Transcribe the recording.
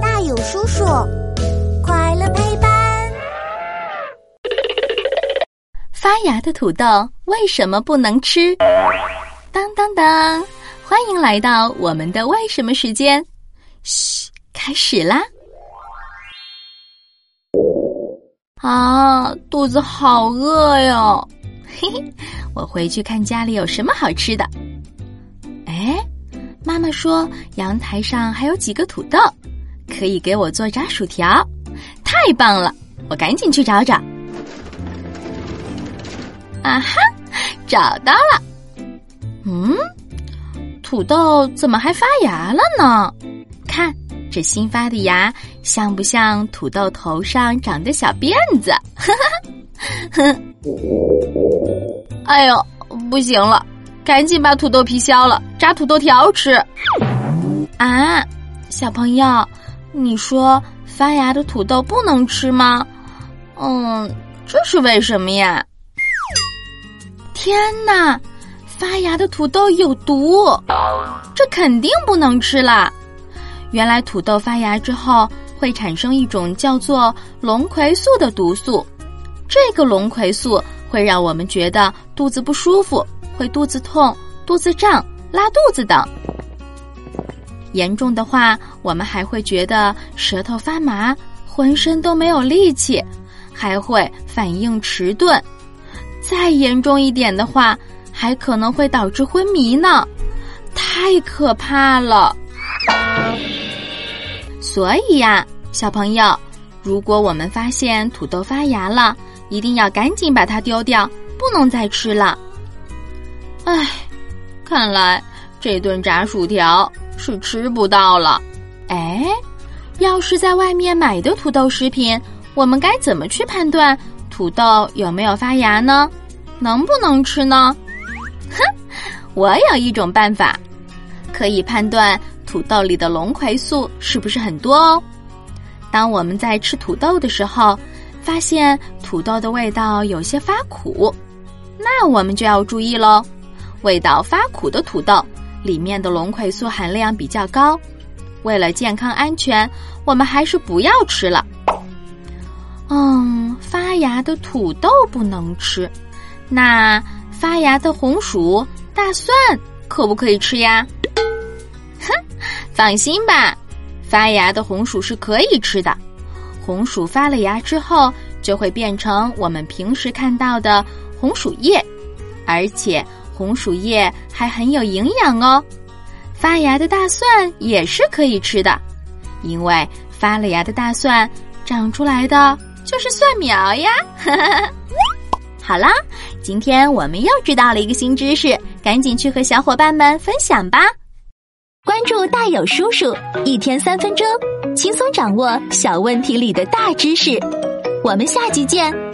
大有叔叔，快乐陪伴。发芽的土豆为什么不能吃？当当当！欢迎来到我们的为什么时间。嘘，开始啦！啊，肚子好饿哟！嘿嘿，我回去看家里有什么好吃的。妈妈说阳台上还有几个土豆，可以给我做炸薯条，太棒了！我赶紧去找找。啊哈，找到了！嗯，土豆怎么还发芽了呢？看这新发的芽，像不像土豆头上长的小辫子？哈哈，哼！哎呦，不行了，赶紧把土豆皮削了，炸土豆条吃。啊，小朋友，你说发芽的土豆不能吃吗？嗯，这是为什么呀？天哪，发芽的土豆有毒，这肯定不能吃啦！原来土豆发芽之后会产生一种叫做龙葵素的毒素，这个龙葵素会让我们觉得肚子不舒服，会肚子痛、肚子胀、拉肚子等。严重的话，我们还会觉得舌头发麻，浑身都没有力气，还会反应迟钝。再严重一点的话，还可能会导致昏迷呢，太可怕了。所以呀，小朋友，如果我们发现土豆发芽了，一定要赶紧把它丢掉，不能再吃了。唉，看来这顿炸薯条是吃不到了。哎，要是在外面买的土豆食品，我们该怎么去判断？土豆有没有发芽呢？能不能吃呢？哼，我有一种办法，可以判断土豆里的龙葵素是不是很多哦。当我们在吃土豆的时候，发现土豆的味道有些发苦，那我们就要注意喽。味道发苦的土豆里面的龙葵素含量比较高，为了健康安全，我们还是不要吃了。嗯，发芽的土豆不能吃，那发芽的红薯、大蒜可不可以吃呀？哼，放心吧，发芽的红薯是可以吃的。红薯发了芽之后，就会变成我们平时看到的红薯叶，而且红薯叶还很有营养哦。发芽的大蒜也是可以吃的，因为发了芽的大蒜长出来的。就是蒜苗呀！好啦，今天我们又知道了一个新知识，赶紧去和小伙伴们分享吧。关注大有叔叔，一天三分钟，轻松掌握小问题里的大知识。我们下集见。